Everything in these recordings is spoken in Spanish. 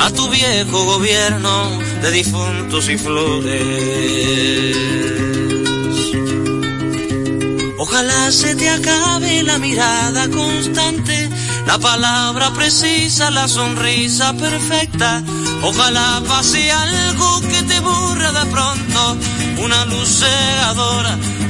A tu viejo gobierno de difuntos y flores. Ojalá se te acabe la mirada constante la palabra precisa, la sonrisa perfecta. Ojalá pase algo que te borre de pronto, una luz cegadora,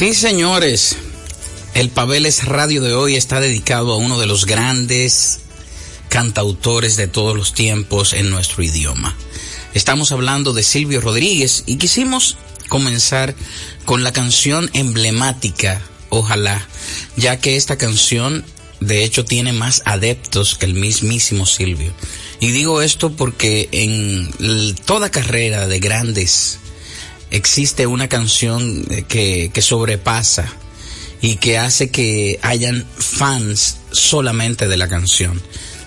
Sí, señores, el Pabeles Radio de hoy está dedicado a uno de los grandes cantautores de todos los tiempos en nuestro idioma. Estamos hablando de Silvio Rodríguez y quisimos comenzar con la canción emblemática, Ojalá, ya que esta canción de hecho tiene más adeptos que el mismísimo Silvio. Y digo esto porque en toda carrera de grandes existe una canción que, que sobrepasa y que hace que hayan fans solamente de la canción.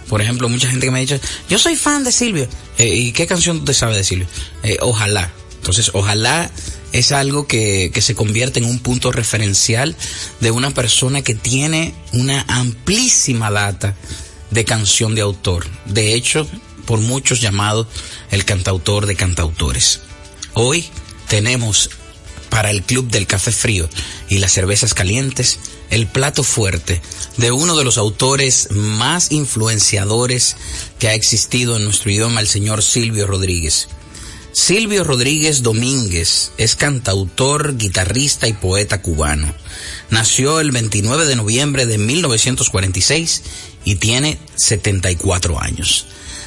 Por ejemplo, mucha gente que me ha dicho, yo soy fan de Silvio. Eh, ¿Y qué canción te sabe de Silvio? Eh, ojalá. Entonces, ojalá es algo que, que se convierte en un punto referencial de una persona que tiene una amplísima data de canción de autor. De hecho, por muchos llamado el cantautor de cantautores. Hoy tenemos para el Club del Café Frío y las cervezas calientes el plato fuerte de uno de los autores más influenciadores que ha existido en nuestro idioma, el señor Silvio Rodríguez. Silvio Rodríguez Domínguez es cantautor, guitarrista y poeta cubano. Nació el 29 de noviembre de 1946 y tiene 74 años.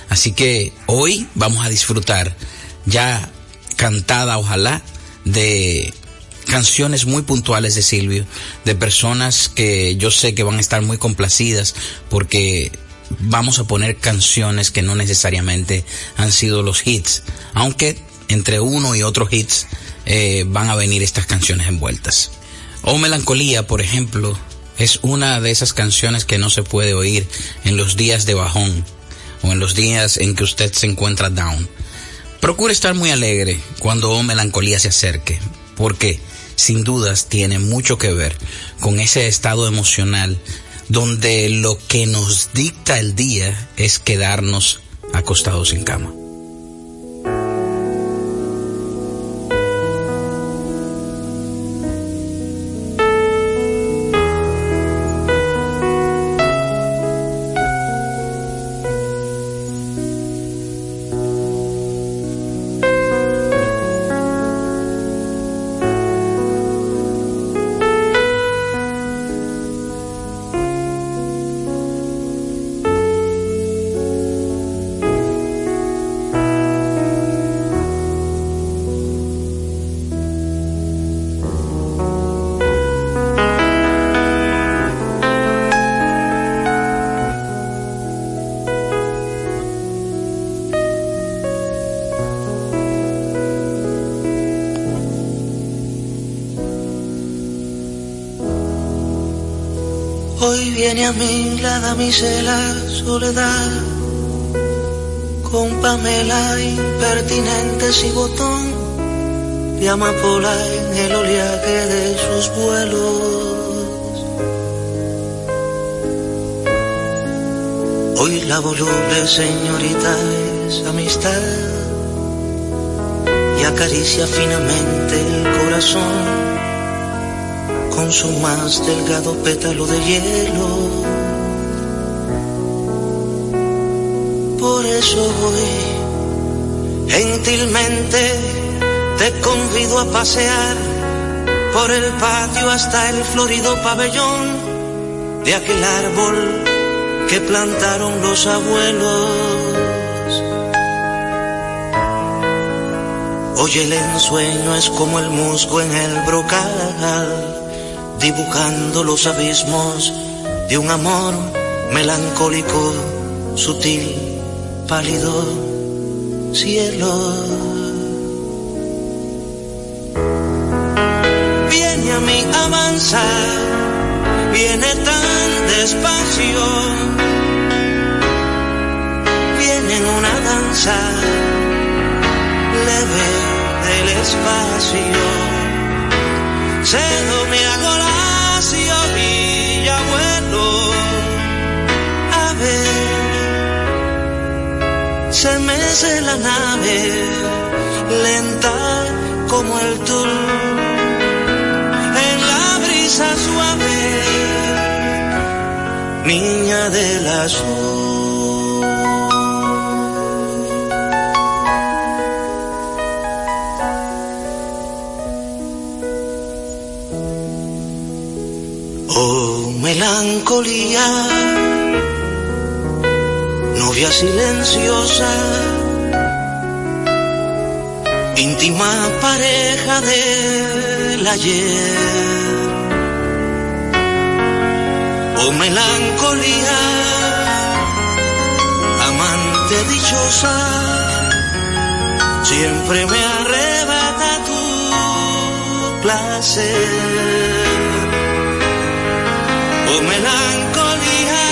Así que hoy vamos a disfrutar ya cantada, ojalá, de canciones muy puntuales de Silvio, de personas que yo sé que van a estar muy complacidas porque vamos a poner canciones que no necesariamente han sido los hits, aunque entre uno y otro hits eh, van a venir estas canciones envueltas. O Melancolía, por ejemplo, es una de esas canciones que no se puede oír en los días de bajón o en los días en que usted se encuentra down. Procure estar muy alegre cuando Melancolía se acerque, porque sin dudas tiene mucho que ver con ese estado emocional donde lo que nos dicta el día es quedarnos acostados en cama. Mí la soledad, con Pamela impertinentes y botón de amapola en el oleaje de sus vuelos. Hoy la voluble señorita es amistad y acaricia finamente el corazón con su más delgado pétalo de hielo. Por eso hoy gentilmente te convido a pasear por el patio hasta el florido pabellón de aquel árbol que plantaron los abuelos. Hoy el ensueño es como el musgo en el brocal dibujando los abismos de un amor melancólico, sutil, pálido, cielo. Viene a mí avanzar, viene tan despacio, viene en una danza leve del espacio. Cedo me hago mece la nave, lenta como el tul, en la brisa suave, niña del azul. Oh, melancolía novia silenciosa, íntima pareja del ayer. Oh melancolía, amante dichosa, siempre me arrebata tu placer. Oh melancolía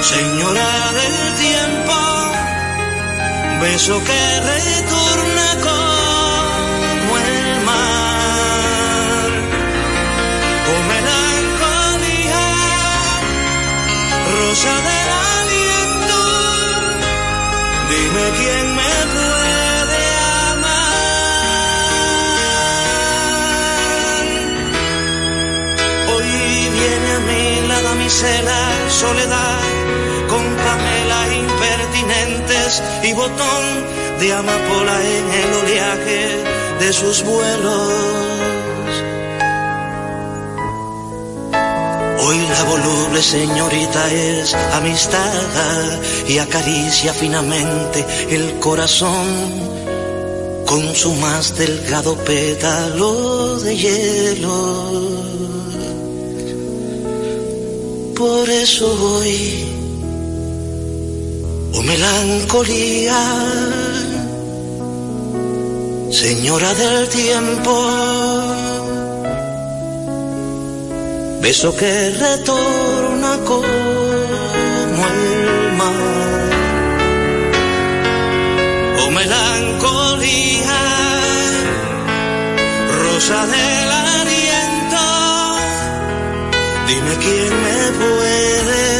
señora del tiempo, beso que retorna como el mar, con melancolía, rosa del aliento, dime quién me puede amar. Hoy viene a mí la damisela soledad botón de amapola en el oleaje de sus vuelos. Hoy la voluble señorita es amistad y acaricia finamente el corazón con su más delgado pétalo de hielo. Por eso hoy Oh melancolía, señora del tiempo, beso que retorna como el mar. Oh melancolía, rosa del aliento, dime quién me puede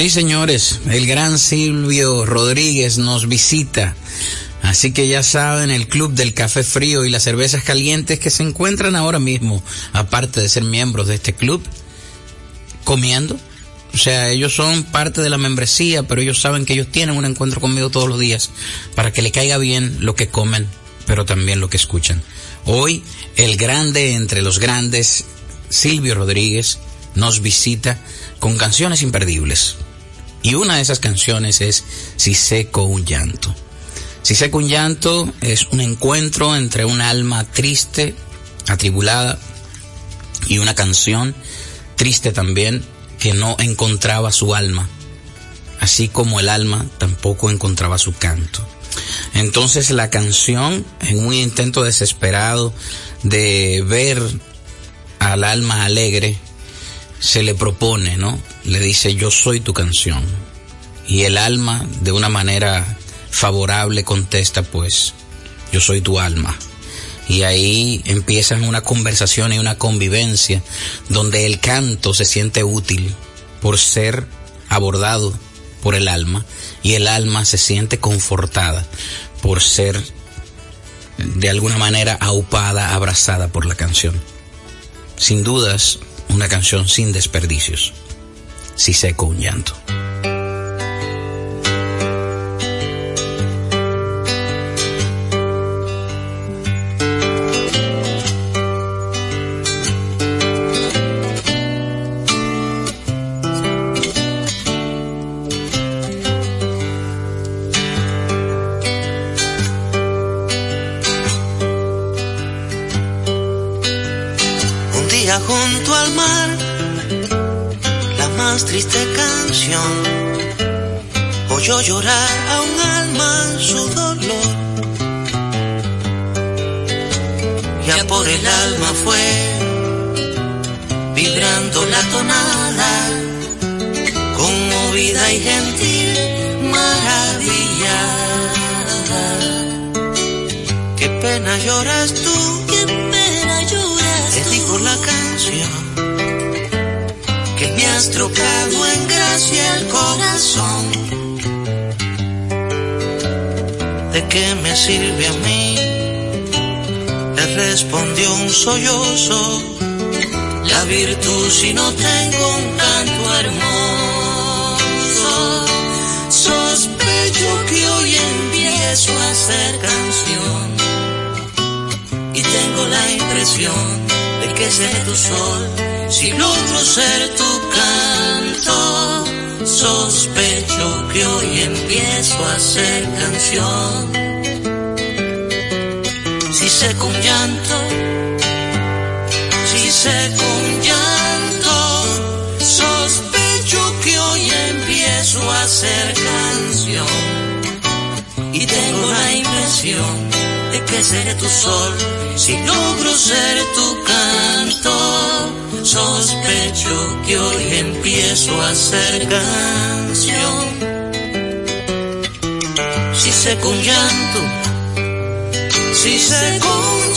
Sí, señores, el gran Silvio Rodríguez nos visita. Así que ya saben, el club del café frío y las cervezas calientes que se encuentran ahora mismo, aparte de ser miembros de este club, comiendo. O sea, ellos son parte de la membresía, pero ellos saben que ellos tienen un encuentro conmigo todos los días para que le caiga bien lo que comen, pero también lo que escuchan. Hoy, el grande entre los grandes, Silvio Rodríguez, nos visita con canciones imperdibles. Y una de esas canciones es Si seco un llanto. Si seco un llanto es un encuentro entre un alma triste, atribulada, y una canción triste también que no encontraba su alma, así como el alma tampoco encontraba su canto. Entonces la canción, en un intento desesperado de ver al alma alegre, se le propone, ¿no? Le dice, yo soy tu canción. Y el alma, de una manera favorable, contesta, pues, yo soy tu alma. Y ahí empiezan una conversación y una convivencia donde el canto se siente útil por ser abordado por el alma y el alma se siente confortada por ser de alguna manera aupada, abrazada por la canción. Sin dudas, una canción sin desperdicios. Si seco un llanto. ¿De qué me sirve a mí? Le respondió un sollozo, la virtud si no tengo un canto hermoso. Sospecho que hoy empiezo a hacer canción y tengo la impresión de que seré tu sol si logro ser tu canto Sospecho que hoy empiezo a hacer canción. Si sé con llanto, si sé con llanto, sospecho que hoy empiezo a hacer canción. Y tengo la impresión que seré tu sol si logro ser tu canto sospecho que hoy empiezo a hacer canción. Si sé con llanto, si sé con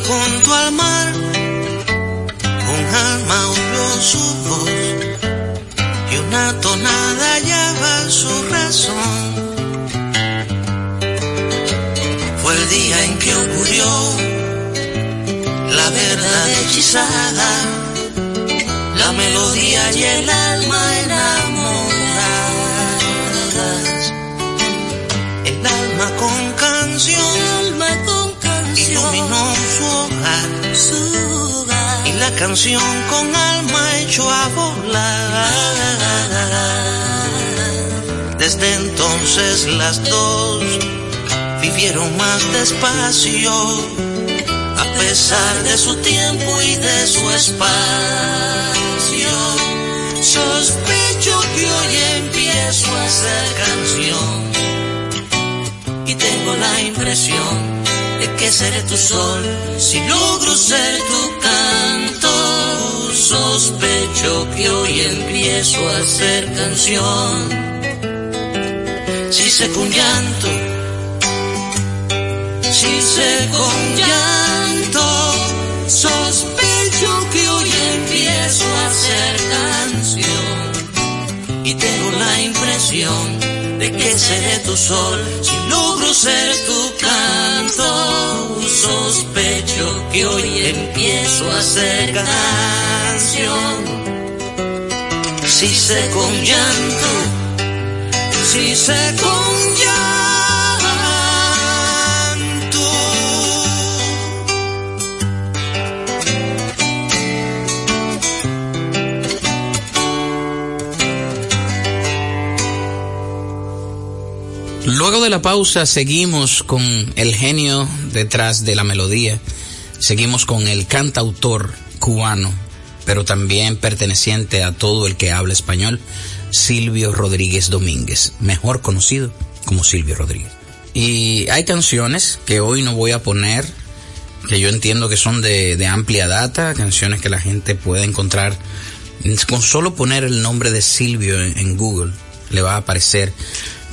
junto al mar, un alma oyó su voz y una tonada hallaba su razón. Fue el día en que ocurrió la verdad hechizada, la melodía y el alma enamoradas, canción con alma echó a volar. Desde entonces las dos vivieron más despacio, a pesar de su tiempo y de su espacio. Sospecho que hoy empiezo a hacer canción y tengo la impresión que seré tu sol si logro ser tu canto. Sospecho que hoy empiezo a hacer canción. Si sé con llanto, si sé con llanto, sospecho que hoy empiezo a hacer canción. Y tengo la impresión de que seré tu sol si logro ser tu canto. Sospecho que hoy empiezo a hacer canción. si sé con llanto, si sé con llanto. Luego de la pausa seguimos con el genio detrás de la melodía, seguimos con el cantautor cubano, pero también perteneciente a todo el que habla español, Silvio Rodríguez Domínguez, mejor conocido como Silvio Rodríguez. Y hay canciones que hoy no voy a poner, que yo entiendo que son de, amplia data, canciones que la gente puede encontrar con solo poner el nombre de Silvio en, en Google, le va a aparecer,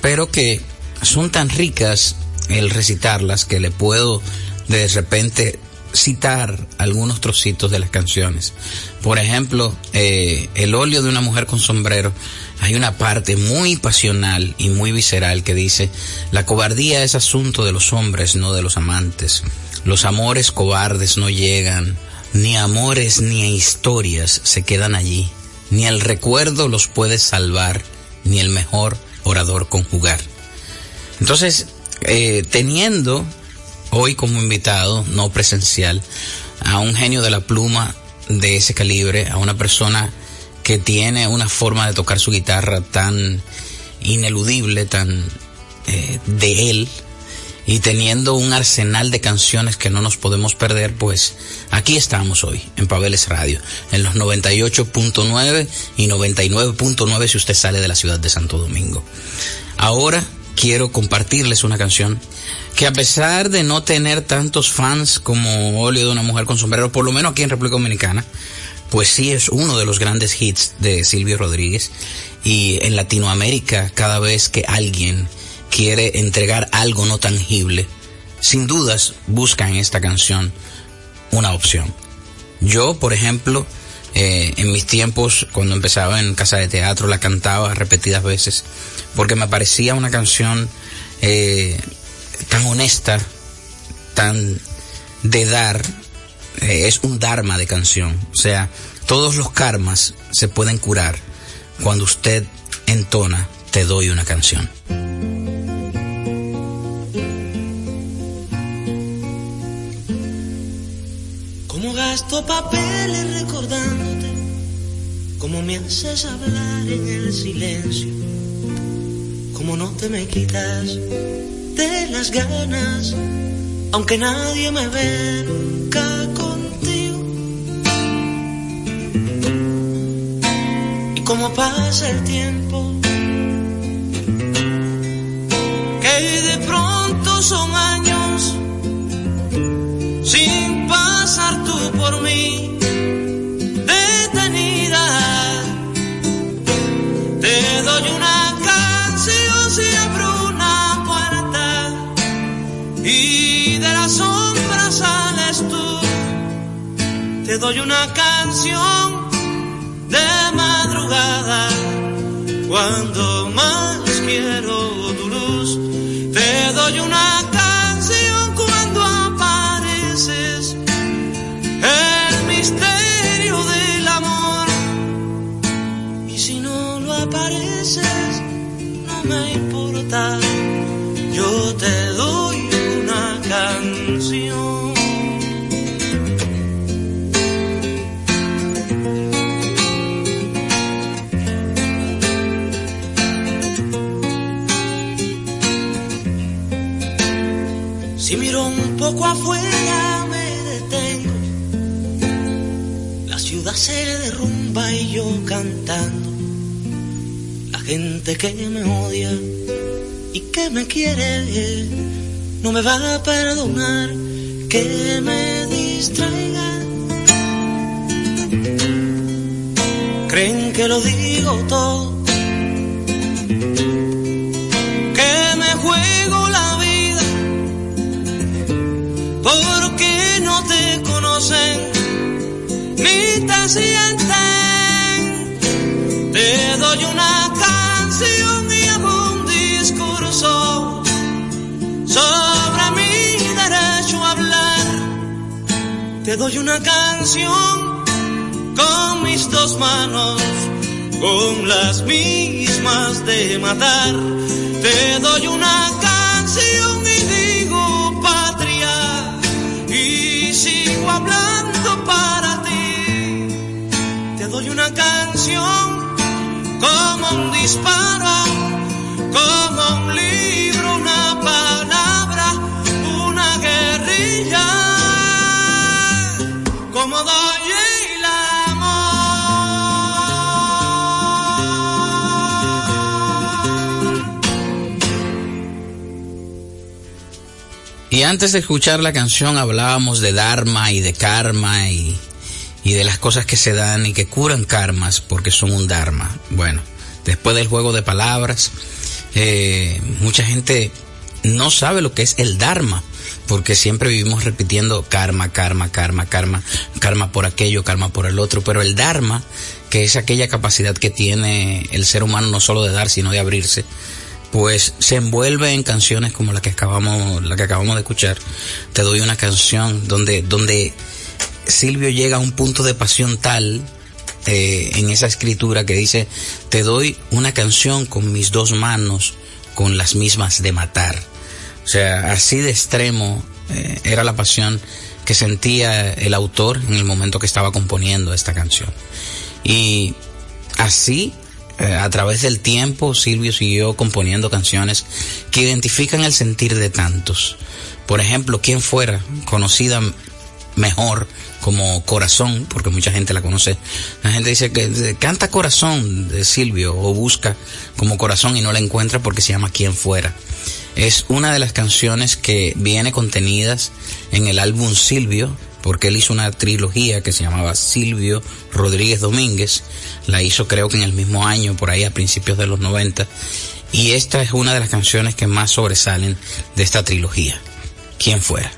pero que son tan ricas el recitarlas que le puedo de repente citar algunos trocitos de las canciones. Por ejemplo, eh, El óleo de una mujer con sombrero. Hay una parte muy pasional y muy visceral que dice, la cobardía es asunto de los hombres, no de los amantes. Los amores cobardes no llegan, ni amores ni historias se quedan allí, ni el recuerdo los puede salvar, ni el mejor orador conjugar. Entonces, eh, teniendo hoy como invitado, no presencial, a un genio de la pluma de ese calibre, a una persona que tiene una forma de tocar su guitarra tan ineludible, tan eh, de él, y teniendo un arsenal de canciones que no nos podemos perder, pues aquí estamos hoy en Pabeles Radio, en los 98.9 y 99.9 si usted sale de la ciudad de Santo Domingo. Ahora quiero compartirles una canción que a pesar de no tener tantos fans como Óleo de una mujer con sombrero, por lo menos aquí en República Dominicana, pues sí es uno de los grandes hits de Silvio Rodríguez. Y en Latinoamérica, cada vez que alguien quiere entregar algo no tangible, sin dudas busca en esta canción una opción. Yo, por ejemplo, eh, en mis tiempos, cuando empezaba en casa de teatro, la cantaba repetidas veces, porque me parecía una canción eh, tan honesta, tan de dar, eh, es un dharma de canción. O sea, todos los karmas se pueden curar cuando usted entona Te doy una canción. Como gasto papeles recordándote, como me haces hablar en el silencio, como no te me quitas de las ganas, aunque nadie me venga contigo. Y como pasa el tiempo, que de pronto son años Te doy una canción de madrugada cuando más quiero tu luz. Te doy una canción cuando apareces el misterio del amor. Y si no lo apareces, no me importa. Afuera me detengo. La ciudad se derrumba y yo cantando. La gente que me odia y que me quiere no me va a perdonar que me distraiga. Creen que lo digo todo, porque no te conocen ni te sienten. Te doy una canción y un discurso sobre mi derecho a hablar. Te doy una canción con mis dos manos con las mismas de matar. Te doy una canción y sigo hablando para ti. Te doy una canción como un disparo, como un libro, Y antes de escuchar la canción hablábamos de Dharma y de karma y, y de las cosas que se dan y que curan karmas porque son un Dharma. Bueno, después del juego de palabras, eh, mucha gente no sabe lo que es el Dharma porque siempre vivimos repitiendo karma, karma, karma, karma, karma por aquello, karma por el otro, pero el Dharma, que es aquella capacidad que tiene el ser humano no solo de dar, sino de abrirse, pues se envuelve en canciones como la que acabamos, la que acabamos de escuchar. Te doy una canción donde, donde Silvio llega a un punto de pasión tal eh, en esa escritura que dice, te doy una canción con mis dos manos, con las mismas de matar. O sea, así de extremo eh, era la pasión que sentía el autor en el momento que estaba componiendo esta canción. Y así eh, a través del tiempo Silvio siguió componiendo canciones que identifican el sentir de tantos. Por ejemplo, quien fuera conocida mejor como Corazón, porque mucha gente la conoce. La gente dice que canta Corazón de Silvio o busca como Corazón y no la encuentra porque se llama Quien fuera. Es una de las canciones que viene contenidas en el álbum Silvio, porque él hizo una trilogía que se llamaba Silvio Rodríguez Domínguez, la hizo creo que en el mismo año, por ahí a principios de los 90, y esta es una de las canciones que más sobresalen de esta trilogía, Quien fuera.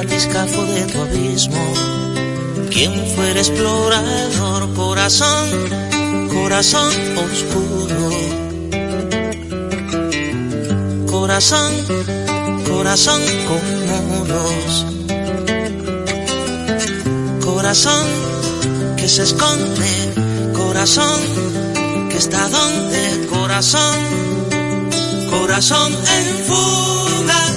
El batiscafo de tu abismo, quien fuera explorador, corazón, corazón oscuro. Corazón, corazón con muros. Corazón que se esconde, corazón que está donde, corazón, corazón en fuga,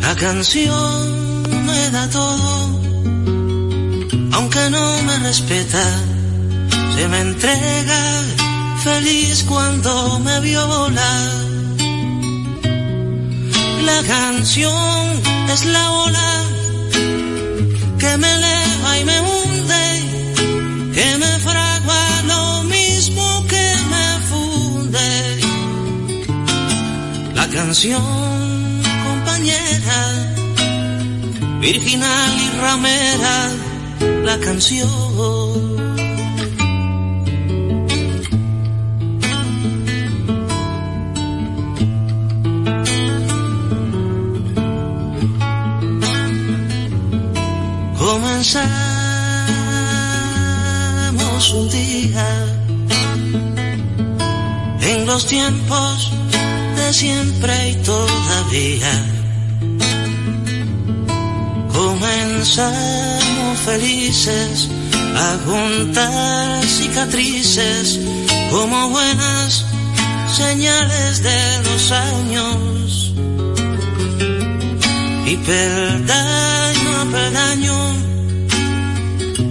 La canción me da todo, aunque no me respeta, se me entrega feliz cuando me vio volar. La canción es la ola que me canción, compañera, virginal y ramera, la canción. Comenzamos un día en los tiempos siempre y todavía. Comenzamos felices a juntar cicatrices como buenas señales de los años. Y peldaño a peldaño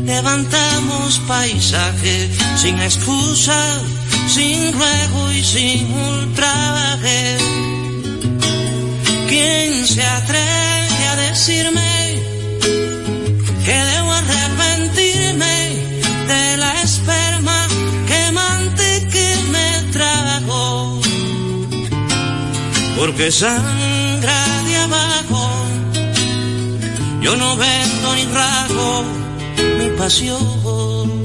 levantamos paisaje sin excusa sin ruego y sin ultraje. ¿Quién se atreve a decirme que debo arrepentirme de la esperma quemante que me trabajó? Porque sangra de abajo, yo no vendo ni rago mi pasión.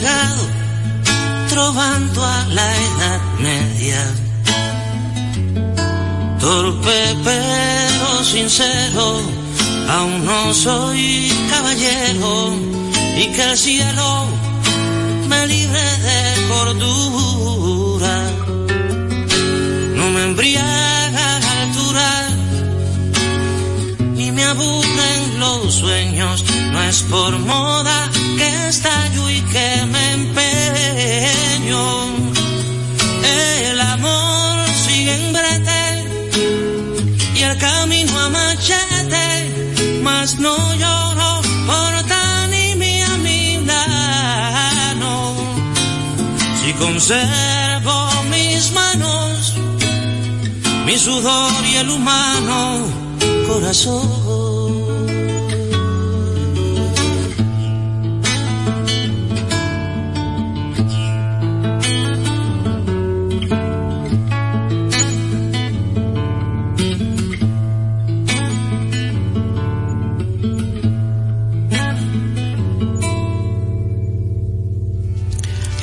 He llegado trovando a la edad media. Torpe pero sincero, aún no soy caballero y que el cielo me libre de cordura. No me embriaga la altura, ni me aburren los sueños, no es por moda estallo y que me empeño. El amor sigue en brete y el camino a machete, mas no lloro por tan y mi Milano. Si conservo mis manos, mi sudor y el humano corazón.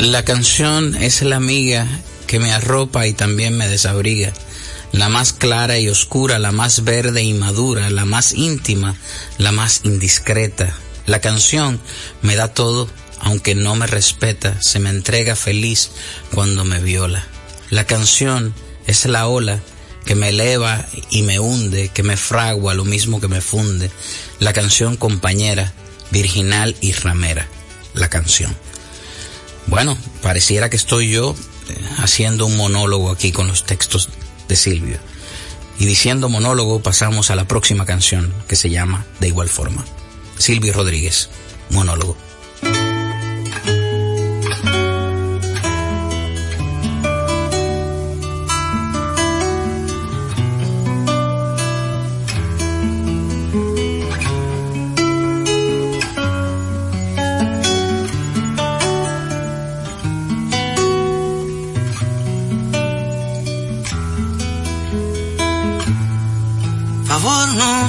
La canción es la amiga que me arropa y también me desabriga, la más clara y oscura, la más verde y madura, la más íntima, la más indiscreta. La canción me da todo, aunque no me respeta, se me entrega feliz cuando me viola. La canción es la ola que me eleva y me hunde, que me fragua lo mismo que me funde. La canción compañera, virginal y ramera. La canción. Bueno, pareciera que estoy yo eh, haciendo un monólogo aquí con los textos de Silvio. Y diciendo monólogo pasamos a la próxima canción que se llama De igual forma. Silvio Rodríguez, monólogo.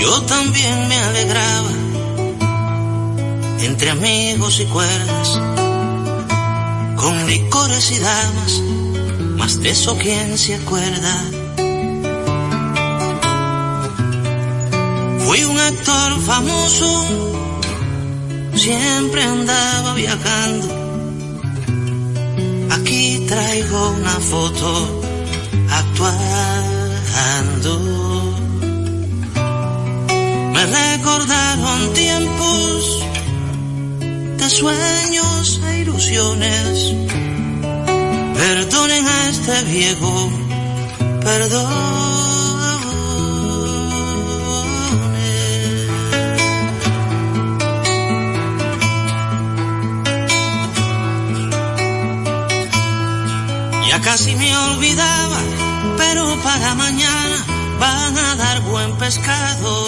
Yo también me alegraba entre amigos y cuerdas, con licores y damas, más de eso quién se acuerda. Fui un actor famoso, siempre andaba viajando. Aquí traigo una foto actuando. Me recordaron tiempos de sueños e ilusiones. Perdonen a este viejo, perdone. Ya casi me olvidaba, pero para mañana van a dar buen pescado.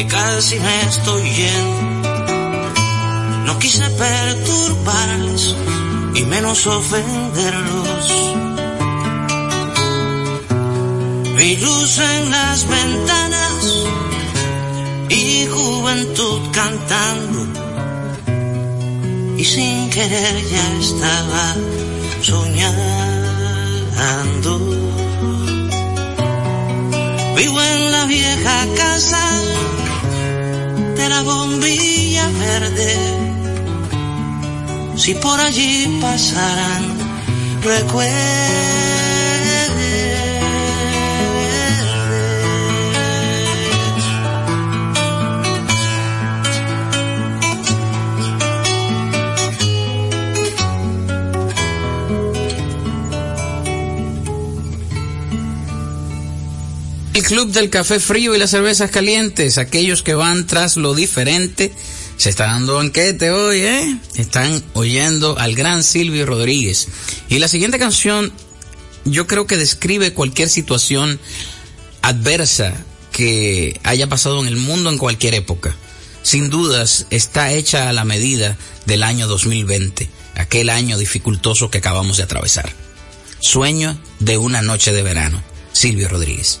que casi me estoy yendo. No quise perturbarles y menos ofenderlos. Vi luz en las ventanas y juventud cantando y sin querer ya estaba soñando. Vivo en la vieja casa de la bombilla verde. Si por allí pasaran recuerdos club del café frío y las cervezas calientes, aquellos que van tras lo diferente, se está dando banquete hoy, ¿eh? Están oyendo al gran Silvio Rodríguez. Y la siguiente canción, yo creo que describe cualquier situación adversa que haya pasado en el mundo en cualquier época. Sin dudas, está hecha a la medida del año 2020, aquel año dificultoso que acabamos de atravesar. Sueño de una noche de verano. Silvio Rodríguez.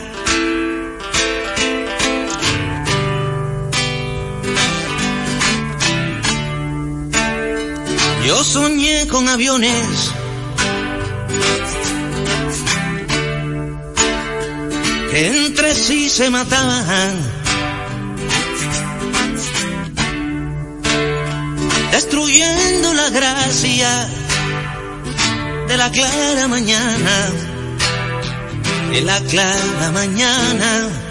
Soñé con aviones que entre sí se mataban. Destruyendo la gracia de la clara mañana, de la clara mañana.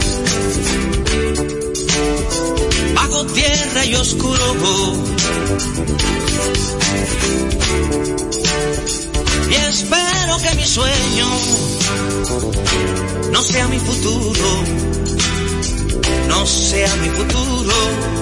tierra y oscuro. Y espero que mi sueño no sea mi futuro, no sea mi futuro.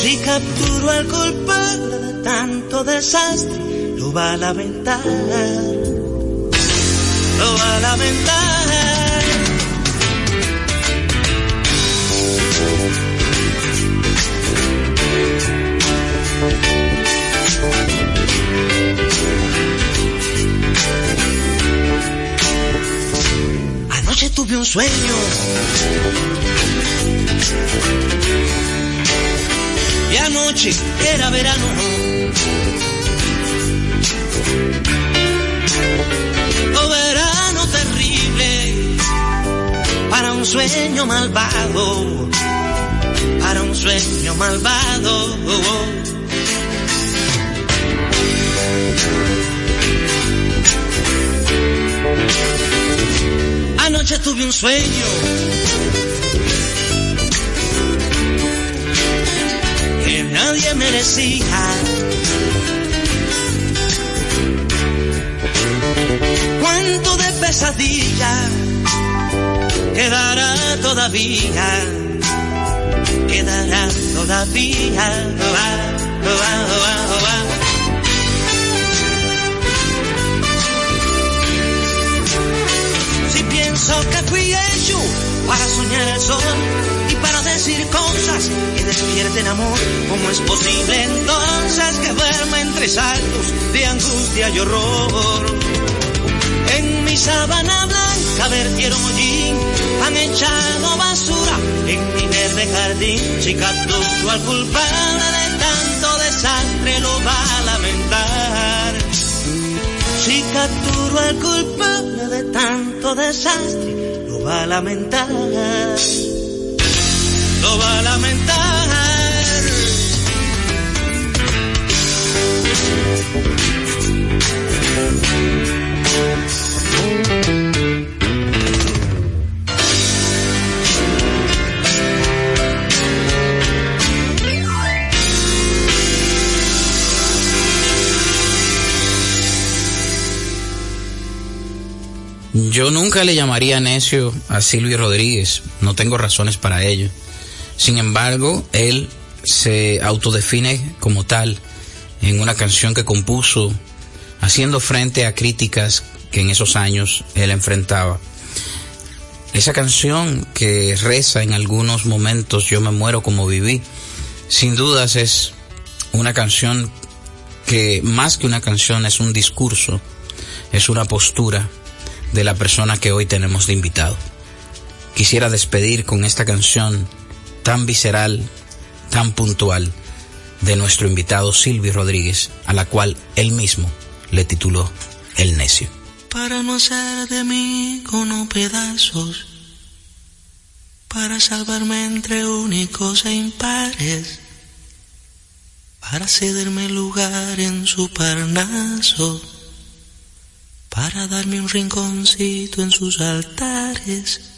Si capturo al culpable de tanto desastre lo va a lamentar. Lo va a lamentar. Anoche tuve un sueño. Y anoche era verano. Oh, verano terrible para un sueño malvado, para un sueño malvado. Anoche tuve un sueño. Nadie merecía. Cuánto de pesadilla quedará todavía. Quedará todavía. Oh, oh, oh, Si pienso que fui hecho para soñar el sol para decir cosas que despierten amor, ¿cómo es posible entonces que duerma entre saltos de angustia y horror? En mi sábana blanca vertieron hollín, han echado basura en mi verde jardín. Si capturo al culpable de tanto desastre lo va a lamentar. Si capturo al culpable de tanto desastre lo va a lamentar. Va a lamentar. Yo nunca le llamaría necio a Silvio Rodríguez, no tengo razones para ello. Sin embargo, él se autodefine como tal en una canción que compuso haciendo frente a críticas que en esos años él enfrentaba. Esa canción que reza en algunos momentos Yo me muero como viví, sin dudas es una canción que más que una canción es un discurso, es una postura de la persona que hoy tenemos de invitado. Quisiera despedir con esta canción tan visceral, tan puntual de nuestro invitado Silvio Rodríguez, a la cual él mismo le tituló El necio. Para no hacer de mí unos pedazos, para salvarme entre únicos e impares, para cederme lugar en su parnaso para darme un rinconcito en sus altares.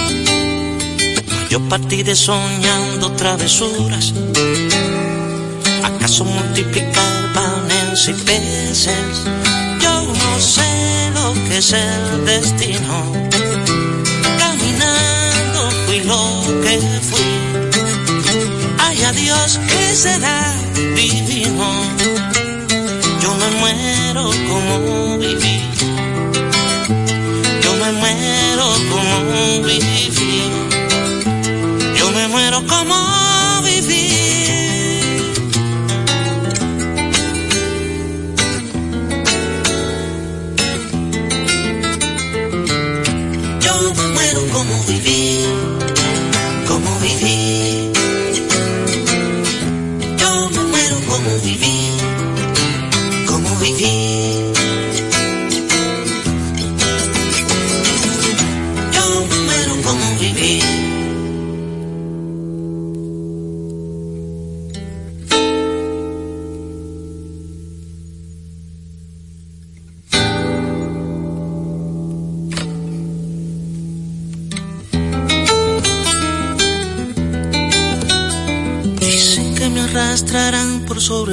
Yo partiré soñando travesuras. ¿Acaso multiplicar y peces. Yo no sé lo que es el destino. Caminando fui lo que fui. Ay, adiós, que será divino. Yo me muero como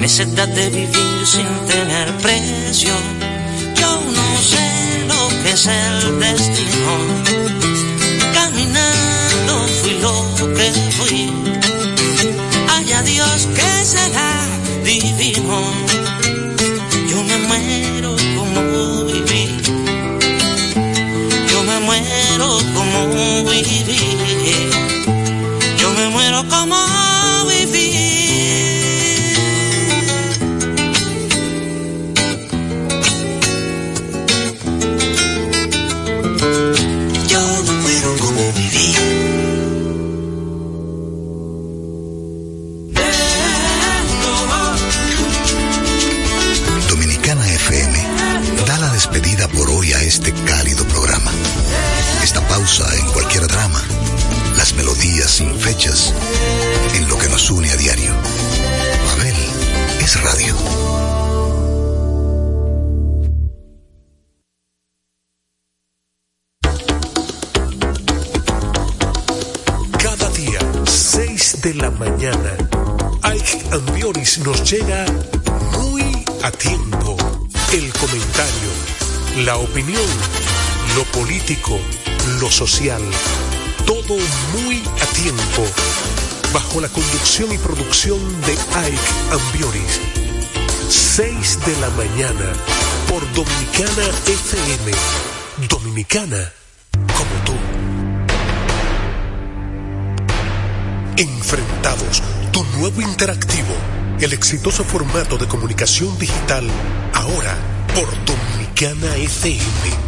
necesidad de vivir sin tener precio. Yo no sé lo que es el destino. Caminando fui lo que fui. Haya Dios que será divino. Yo me muero como viví. Yo me muero como viví. Une a diario. Abel es radio. Cada día, 6 de la mañana, Ike Ambioris nos llega muy a tiempo. El comentario, la opinión, lo político lo social, todo muy a tiempo, bajo la conducción y producción de Ike Ambioris. 6 de la mañana por Dominicana FM. Dominicana como tú. Enfrentados, tu nuevo interactivo, el exitoso formato de comunicación digital, ahora por Dominicana FM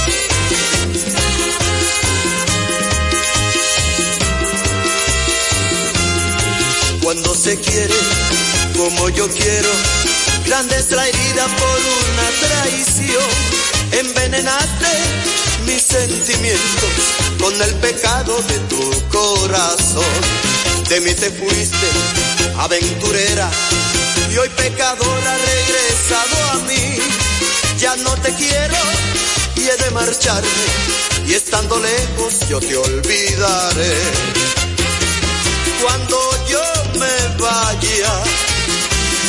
Se quiere como yo quiero, grande es la herida por una traición. Envenenaste mis sentimientos con el pecado de tu corazón. De mí te fuiste, aventurera, y hoy pecadora regresado a mí. Ya no te quiero y he de marcharme, y estando lejos yo te olvidaré. Cuando yo me vaya,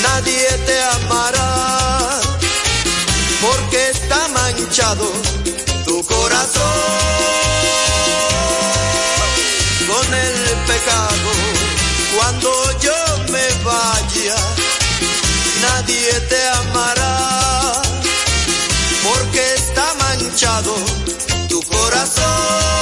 nadie te amará, porque está manchado tu corazón con el pecado. Cuando yo me vaya, nadie te amará, porque está manchado tu corazón.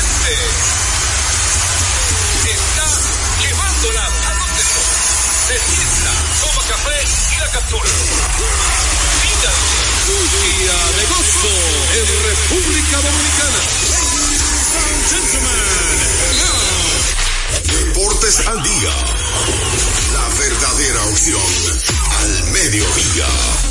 Captura. Un día de gozo en República Dominicana. Deportes al día. La verdadera opción al mediodía.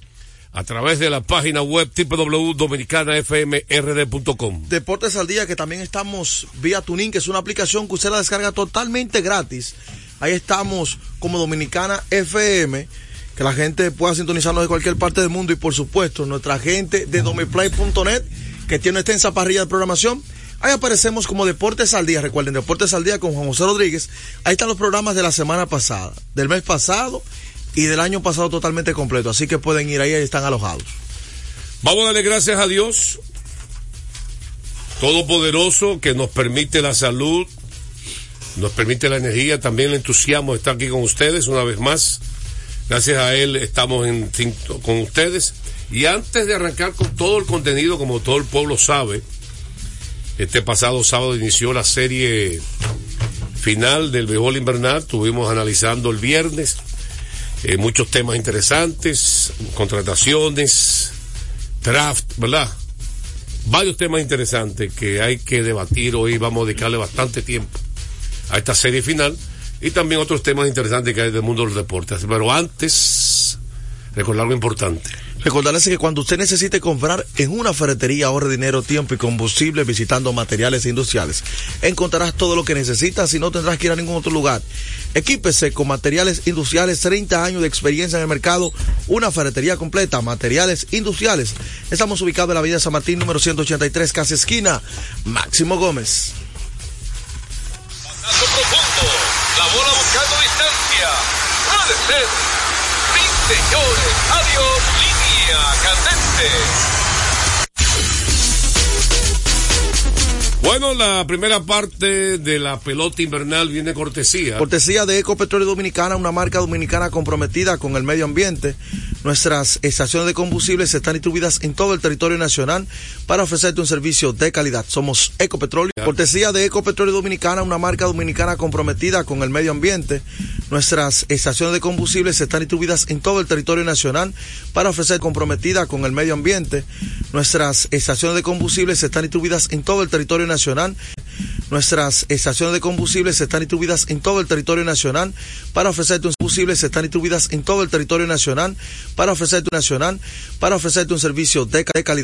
a través de la página web www.dominicanafmrd.com. Deportes al Día, que también estamos vía Tuning, que es una aplicación que usted la descarga totalmente gratis. Ahí estamos como Dominicana FM, que la gente pueda sintonizarnos de cualquier parte del mundo y por supuesto nuestra gente de domiplay.net, que tiene una extensa parrilla de programación. Ahí aparecemos como Deportes al Día. Recuerden, Deportes al Día con Juan José Rodríguez. Ahí están los programas de la semana pasada, del mes pasado y del año pasado totalmente completo. Así que pueden ir ahí, ahí están alojados. Vamos a darle gracias a Dios Todopoderoso que nos permite la salud, nos permite la energía, también el entusiasmo de estar aquí con ustedes una vez más. Gracias a Él estamos en, con ustedes. Y antes de arrancar con todo el contenido, como todo el pueblo sabe, este pasado sábado inició la serie final del béisbol invernal. Estuvimos analizando el viernes eh, muchos temas interesantes, contrataciones, draft, ¿verdad? Varios temas interesantes que hay que debatir hoy. Vamos a dedicarle bastante tiempo a esta serie final y también otros temas interesantes que hay del mundo de los deportes. Pero antes, recordar algo importante. Recordarles que cuando usted necesite comprar en una ferretería, ahorre dinero, tiempo y combustible visitando materiales industriales. Encontrarás todo lo que necesitas y no tendrás que ir a ningún otro lugar. Equípese con materiales industriales, 30 años de experiencia en el mercado, una ferretería completa, materiales industriales. Estamos ubicados en la Avenida San Martín, número 183, casa esquina, Máximo Gómez. profundo, la bola buscando distancia. Puede ser. Sí, señores. Adiós, línea. Bueno, la primera parte de la pelota invernal viene cortesía. Cortesía de Ecopetróleo Dominicana, una marca dominicana comprometida con el medio ambiente. Nuestras estaciones de combustibles están distribuidas en todo el territorio nacional para ofrecerte un servicio de calidad. Somos Ecopetróleo. Cortesía de Ecopetróleo Dominicana, una marca dominicana comprometida con el medio ambiente. Nuestras estaciones de combustibles están distribuidas en todo el territorio nacional para ofrecer comprometida con el medio ambiente. Nuestras estaciones de combustibles están distribuidas en todo el territorio nacional. Nuestras estaciones de combustibles están distribuidas en todo el territorio nacional. Para ofrecerte un están distribuidas en todo el territorio nacional. Para ofrecerte un nacional para ofrecerte un servicio de calidad.